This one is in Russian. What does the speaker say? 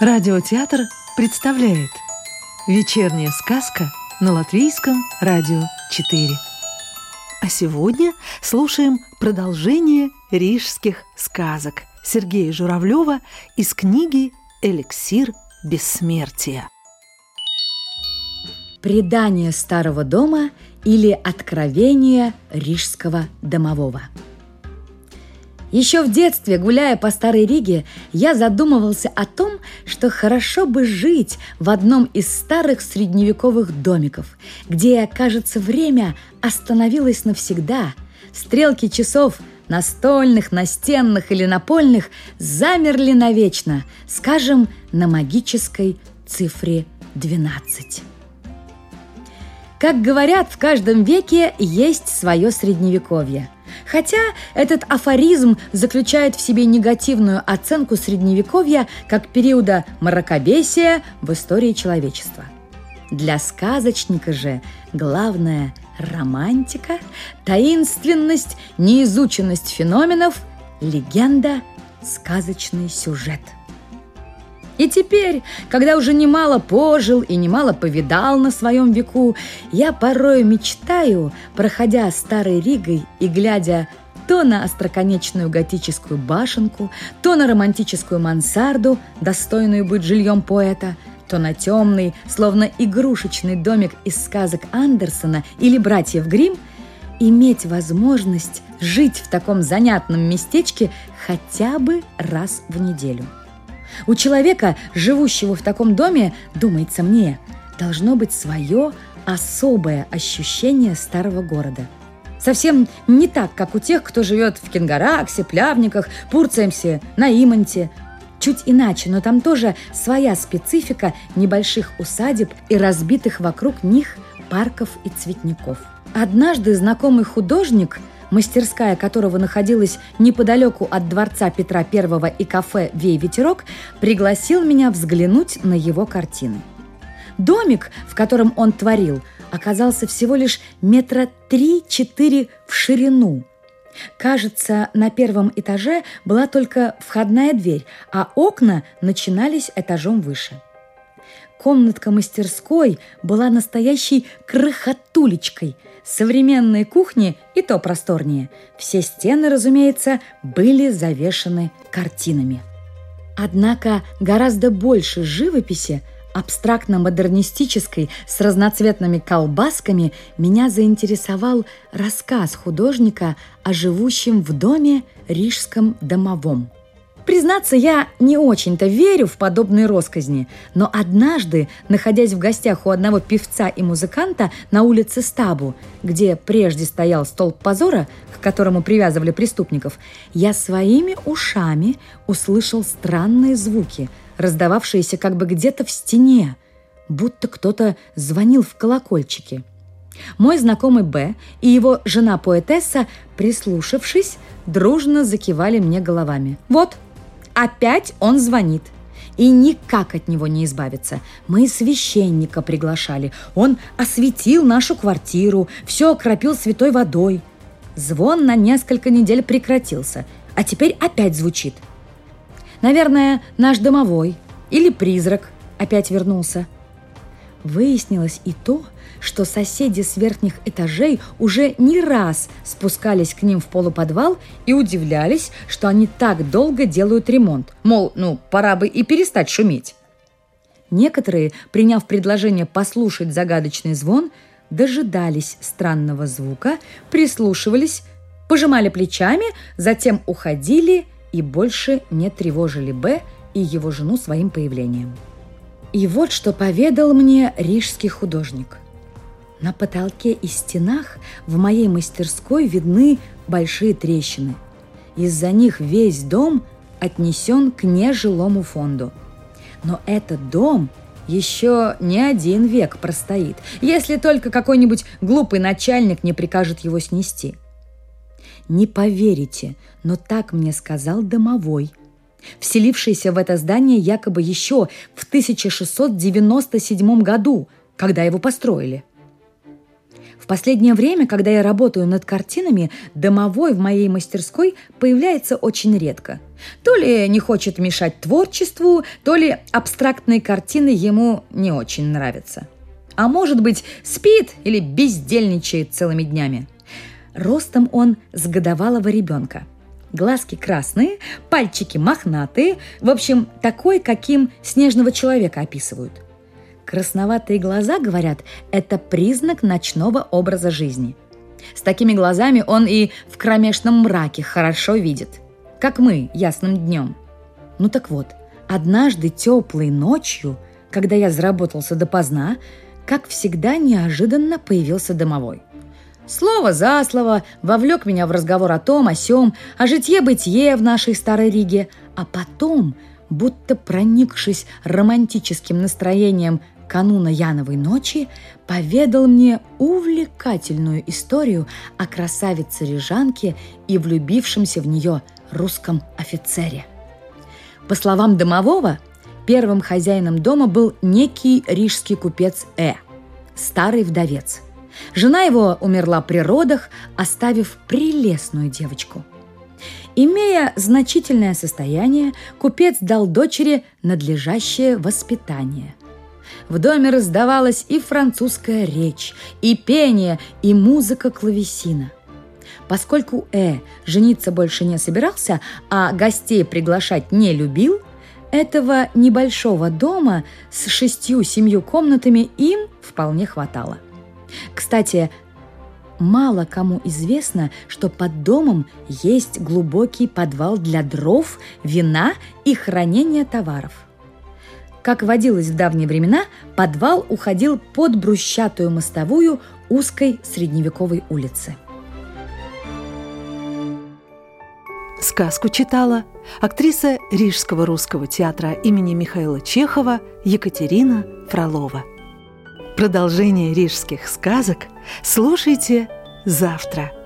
Радиотеатр представляет Вечерняя сказка на Латвийском радио 4 А сегодня слушаем продолжение рижских сказок Сергея Журавлева из книги «Эликсир бессмертия» Предание старого дома или откровение рижского домового – еще в детстве, гуляя по Старой Риге, я задумывался о том, что хорошо бы жить в одном из старых средневековых домиков, где, кажется, время остановилось навсегда. Стрелки часов настольных, настенных или напольных замерли навечно, скажем, на магической цифре 12. Как говорят, в каждом веке есть свое средневековье – Хотя этот афоризм заключает в себе негативную оценку Средневековья как периода мракобесия в истории человечества. Для сказочника же главное – романтика, таинственность, неизученность феноменов, легенда, сказочный сюжет – и теперь, когда уже немало пожил и немало повидал на своем веку, я порой мечтаю, проходя старой Ригой и глядя то на остроконечную готическую башенку, то на романтическую мансарду, достойную быть жильем поэта, то на темный, словно игрушечный домик из сказок Андерсона или братьев Гримм, иметь возможность жить в таком занятном местечке хотя бы раз в неделю – у человека, живущего в таком доме, думается мне, должно быть свое особое ощущение старого города. Совсем не так, как у тех, кто живет в Кенгараксе, Плявниках, Пурцемсе, на Имонте. Чуть иначе, но там тоже своя специфика небольших усадеб и разбитых вокруг них парков и цветников. Однажды знакомый художник – мастерская которого находилась неподалеку от дворца Петра I и кафе «Вей ветерок», пригласил меня взглянуть на его картины. Домик, в котором он творил, оказался всего лишь метра три-четыре в ширину. Кажется, на первом этаже была только входная дверь, а окна начинались этажом выше. Комнатка мастерской была настоящей крохотулечкой – Современные кухни и то просторнее. Все стены, разумеется, были завешаны картинами. Однако гораздо больше живописи, абстрактно-модернистической, с разноцветными колбасками, меня заинтересовал рассказ художника о живущем в доме рижском домовом – Признаться, я не очень-то верю в подобные росказни, но однажды, находясь в гостях у одного певца и музыканта на улице Стабу, где прежде стоял столб позора, к которому привязывали преступников, я своими ушами услышал странные звуки, раздававшиеся как бы где-то в стене, будто кто-то звонил в колокольчики. Мой знакомый Б и его жена-поэтесса, прислушавшись, дружно закивали мне головами. «Вот», Опять он звонит. И никак от него не избавиться. Мы священника приглашали. Он осветил нашу квартиру, все окропил святой водой. Звон на несколько недель прекратился, а теперь опять звучит. Наверное, наш домовой или призрак опять вернулся. Выяснилось и то, что соседи с верхних этажей уже не раз спускались к ним в полуподвал и удивлялись, что они так долго делают ремонт. Мол, ну, пора бы и перестать шуметь. Некоторые, приняв предложение послушать загадочный звон, дожидались странного звука, прислушивались, пожимали плечами, затем уходили и больше не тревожили Б и его жену своим появлением. И вот что поведал мне рижский художник – на потолке и стенах в моей мастерской видны большие трещины. Из-за них весь дом отнесен к нежилому фонду. Но этот дом еще не один век простоит, если только какой-нибудь глупый начальник не прикажет его снести. Не поверите, но так мне сказал домовой, вселившийся в это здание якобы еще в 1697 году, когда его построили. В последнее время, когда я работаю над картинами, домовой в моей мастерской появляется очень редко. То ли не хочет мешать творчеству, то ли абстрактные картины ему не очень нравятся. А может быть, спит или бездельничает целыми днями. Ростом он с годовалого ребенка. Глазки красные, пальчики мохнатые, в общем, такой, каким снежного человека описывают – Красноватые глаза, говорят, это признак ночного образа жизни. С такими глазами он и в кромешном мраке хорошо видит, как мы ясным днем. Ну так вот, однажды теплой ночью, когда я заработался допоздна, как всегда неожиданно появился домовой. Слово за слово вовлек меня в разговор о том, о сем, о житье-бытие в нашей старой Риге, а потом, будто проникшись романтическим настроением кануна Яновой ночи поведал мне увлекательную историю о красавице-рижанке и влюбившемся в нее русском офицере. По словам домового, первым хозяином дома был некий рижский купец Э, старый вдовец. Жена его умерла при родах, оставив прелестную девочку. Имея значительное состояние, купец дал дочери надлежащее воспитание. В доме раздавалась и французская речь, и пение, и музыка клавесина. Поскольку Э жениться больше не собирался, а гостей приглашать не любил, этого небольшого дома с шестью-семью комнатами им вполне хватало. Кстати, мало кому известно, что под домом есть глубокий подвал для дров, вина и хранения товаров – как водилось в давние времена, подвал уходил под брусчатую мостовую узкой средневековой улицы. Сказку читала актриса Рижского русского театра имени Михаила Чехова Екатерина Фролова. Продолжение рижских сказок слушайте завтра –